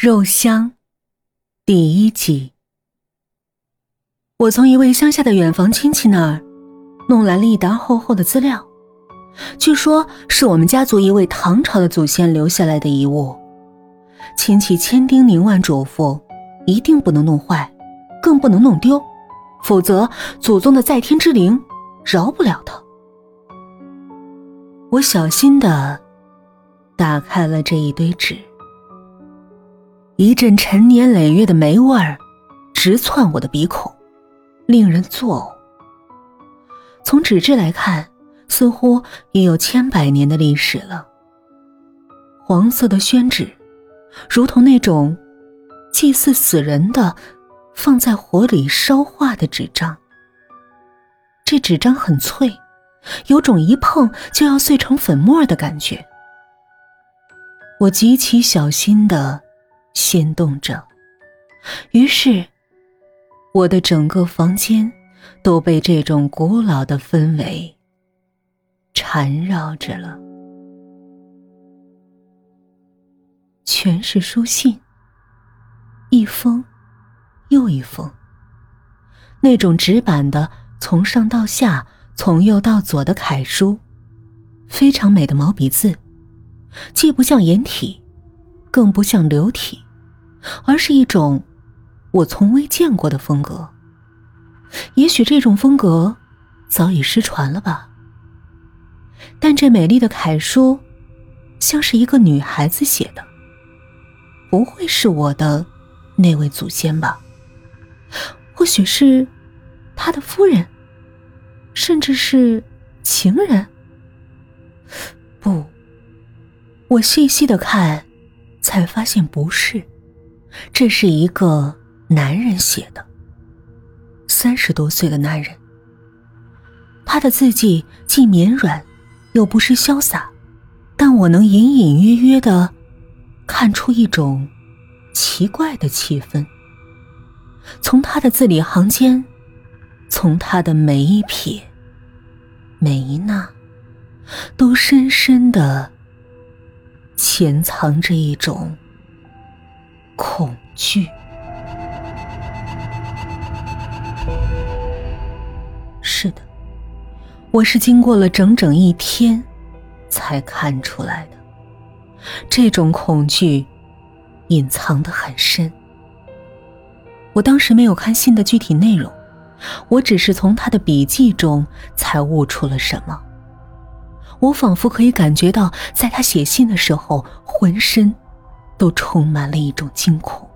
肉香，第一集。我从一位乡下的远房亲戚那儿弄来了一沓厚厚的资料，据说是我们家族一位唐朝的祖先留下来的遗物。亲戚千叮咛万嘱咐，一定不能弄坏，更不能弄丢，否则祖宗的在天之灵饶不了他。我小心的打开了这一堆纸。一阵陈年累月的霉味儿直窜我的鼻孔，令人作呕。从纸质来看，似乎已有千百年的历史了。黄色的宣纸，如同那种祭祀死人的、放在火里烧化的纸张。这纸张很脆，有种一碰就要碎成粉末的感觉。我极其小心的。牵动着，于是，我的整个房间都被这种古老的氛围缠绕着了。全是书信，一封又一封，那种纸板的从上到下、从右到左的楷书，非常美的毛笔字，既不像颜体，更不像流体。而是一种我从未见过的风格。也许这种风格早已失传了吧。但这美丽的楷书，像是一个女孩子写的，不会是我的那位祖先吧？或许是他的夫人，甚至是情人？不，我细细的看，才发现不是。这是一个男人写的，三十多岁的男人。他的字迹既绵软，又不失潇洒，但我能隐隐约约的看出一种奇怪的气氛。从他的字里行间，从他的每一撇、每一捺，都深深的潜藏着一种。恐惧。是的，我是经过了整整一天才看出来的。这种恐惧隐藏的很深。我当时没有看信的具体内容，我只是从他的笔记中才悟出了什么。我仿佛可以感觉到，在他写信的时候，浑身。都充满了一种惊恐，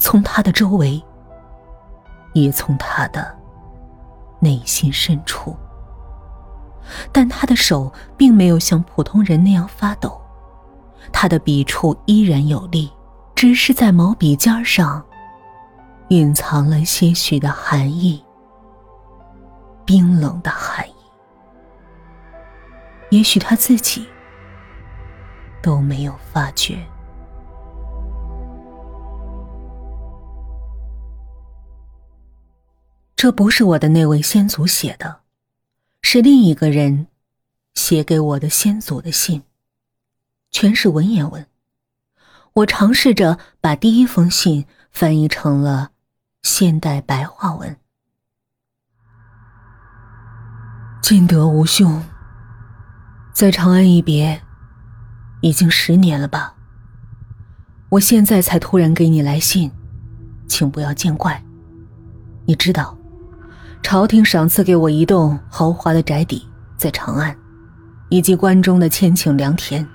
从他的周围，也从他的内心深处。但他的手并没有像普通人那样发抖，他的笔触依然有力，只是在毛笔尖上隐藏了些许的寒意，冰冷的寒意。也许他自己都没有发觉。这不是我的那位先祖写的，是另一个人写给我的先祖的信，全是文言文。我尝试着把第一封信翻译成了现代白话文。尽德无兄，在长安一别，已经十年了吧？我现在才突然给你来信，请不要见怪。你知道。朝廷赏赐给我一栋豪华的宅邸在长安，以及关中的千顷良田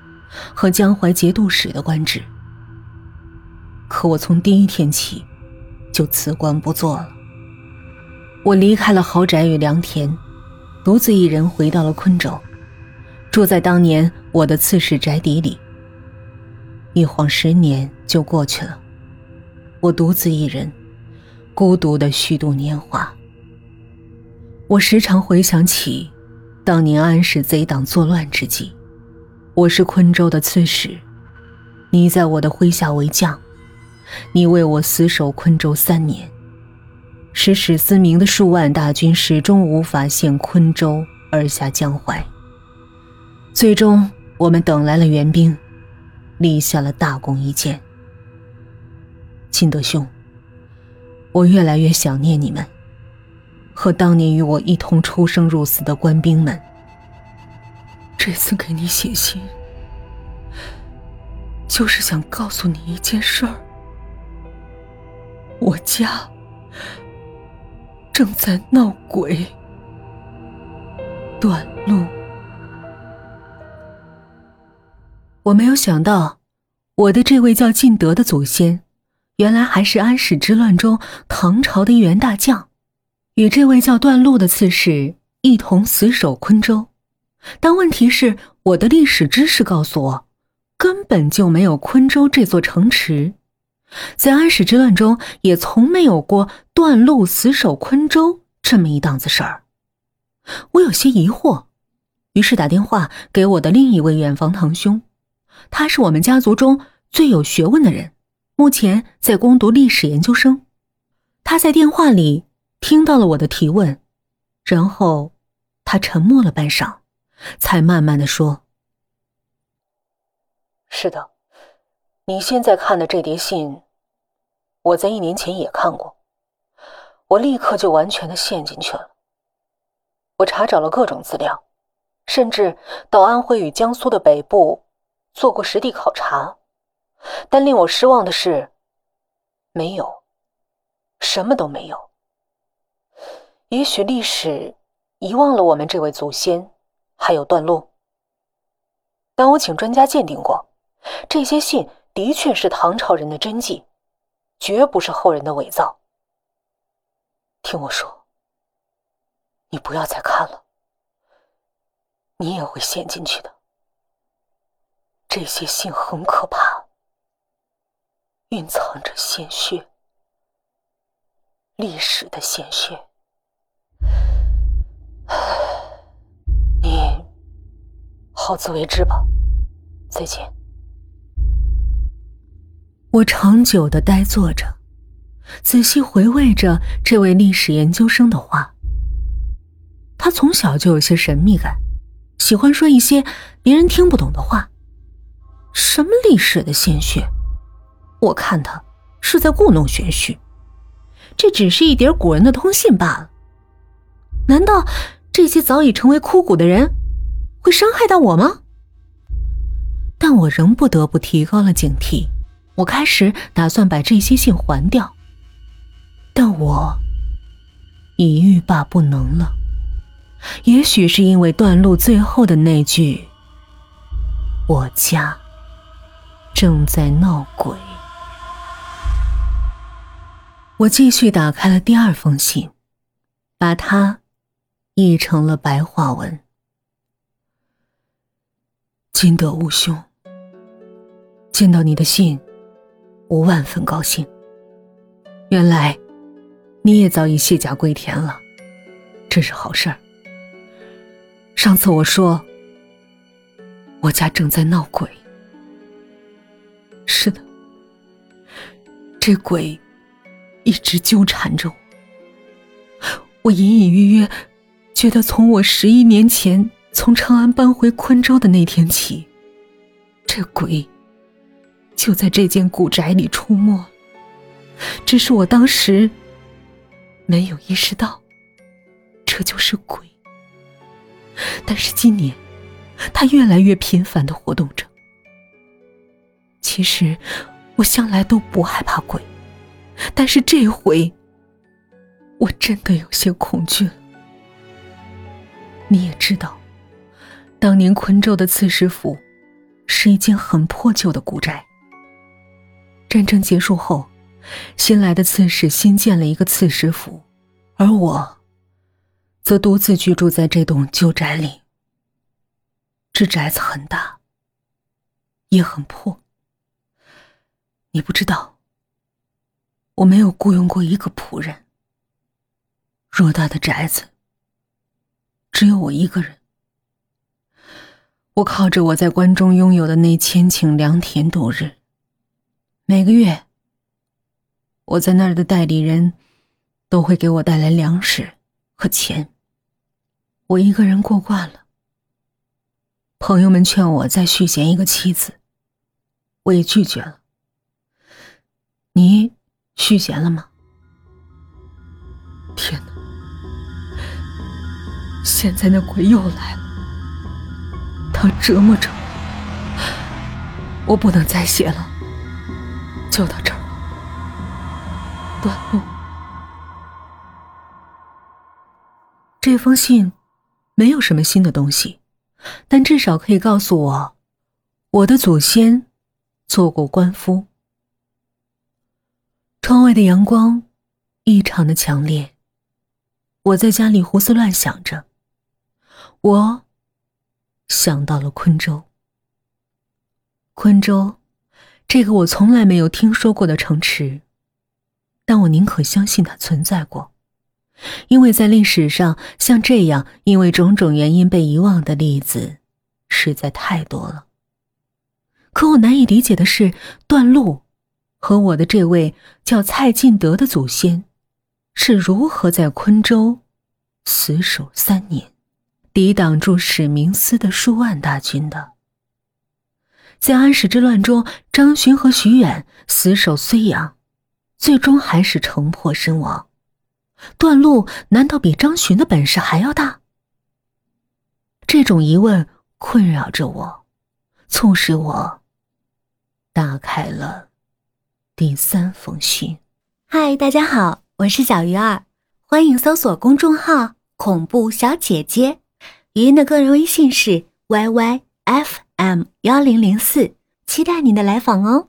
和江淮节度使的官职。可我从第一天起就辞官不做了。我离开了豪宅与良田，独自一人回到了昆州，住在当年我的刺史宅邸里。一晃十年就过去了，我独自一人，孤独的虚度年华。我时常回想起，当年安史贼党作乱之际，我是昆州的刺史，你在我的麾下为将，你为我死守昆州三年，使史思明的数万大军始终无法陷昆州而下江淮。最终，我们等来了援兵，立下了大功一件，秦德兄，我越来越想念你们，和当年与我一同出生入死的官兵们。这次给你写信，就是想告诉你一件事儿：我家正在闹鬼。断路。我没有想到，我的这位叫晋德的祖先，原来还是安史之乱中唐朝的一员大将，与这位叫段路的刺史一同死守昆州。但问题是，我的历史知识告诉我，根本就没有昆州这座城池，在安史之乱中也从没有过段路死守昆州这么一档子事儿。我有些疑惑，于是打电话给我的另一位远房堂兄。他是我们家族中最有学问的人，目前在攻读历史研究生。他在电话里听到了我的提问，然后他沉默了半晌，才慢慢的说：“是的，你现在看的这叠信，我在一年前也看过，我立刻就完全的陷进去了。我查找了各种资料，甚至到安徽与江苏的北部。”做过实地考察，但令我失望的是，没有，什么都没有。也许历史遗忘了我们这位祖先，还有段落。但我请专家鉴定过，这些信的确是唐朝人的真迹，绝不是后人的伪造。听我说，你不要再看了，你也会陷进去的。这些信很可怕，蕴藏着鲜血，历史的鲜血。你好自为之吧，再见。我长久的呆坐着，仔细回味着这位历史研究生的话。他从小就有些神秘感，喜欢说一些别人听不懂的话。什么历史的鲜血？我看他是在故弄玄虚。这只是一叠古人的通信罢了。难道这些早已成为枯骨的人会伤害到我吗？但我仍不得不提高了警惕。我开始打算把这些信还掉，但我已欲罢不能了。也许是因为段路最后的那句：“我家。”正在闹鬼。我继续打开了第二封信，把它译成了白话文。金德吾兄，见到你的信，我万分高兴。原来你也早已卸甲归田了，这是好事儿。上次我说，我家正在闹鬼。这鬼一直纠缠着我。我隐隐约约觉得，从我十一年前从长安搬回昆州的那天起，这鬼就在这间古宅里出没。只是我当时没有意识到，这就是鬼。但是今年，他越来越频繁的活动着。其实，我向来都不害怕鬼，但是这回，我真的有些恐惧了。你也知道，当年昆州的刺史府是一间很破旧的古宅。战争结束后，新来的刺史新建了一个刺史府，而我，则独自居住在这栋旧宅里。这宅子很大，也很破。你不知道，我没有雇佣过一个仆人。偌大的宅子，只有我一个人。我靠着我在关中拥有的那千顷良田度日。每个月，我在那儿的代理人都会给我带来粮食和钱。我一个人过惯了。朋友们劝我再续弦一个妻子，我也拒绝了。你续弦了吗？天哪！现在那鬼又来了，他折磨着我，我不能再写了，就到这儿。段落。这封信没有什么新的东西，但至少可以告诉我，我的祖先做过官夫。窗外的阳光异常的强烈，我在家里胡思乱想着。我想到了昆州，昆州，这个我从来没有听说过的城池，但我宁可相信它存在过，因为在历史上像这样因为种种原因被遗忘的例子实在太多了。可我难以理解的是，断路。和我的这位叫蔡进德的祖先，是如何在昆州死守三年，抵挡住史明斯的数万大军的？在安史之乱中，张巡和徐远死守睢阳，最终还是城破身亡。段路难道比张巡的本事还要大？这种疑问困扰着我，促使我打开了。第三封信。嗨，大家好，我是小鱼儿，欢迎搜索公众号“恐怖小姐姐”。语音的个人微信是 yyfm 幺零零四，期待您的来访哦。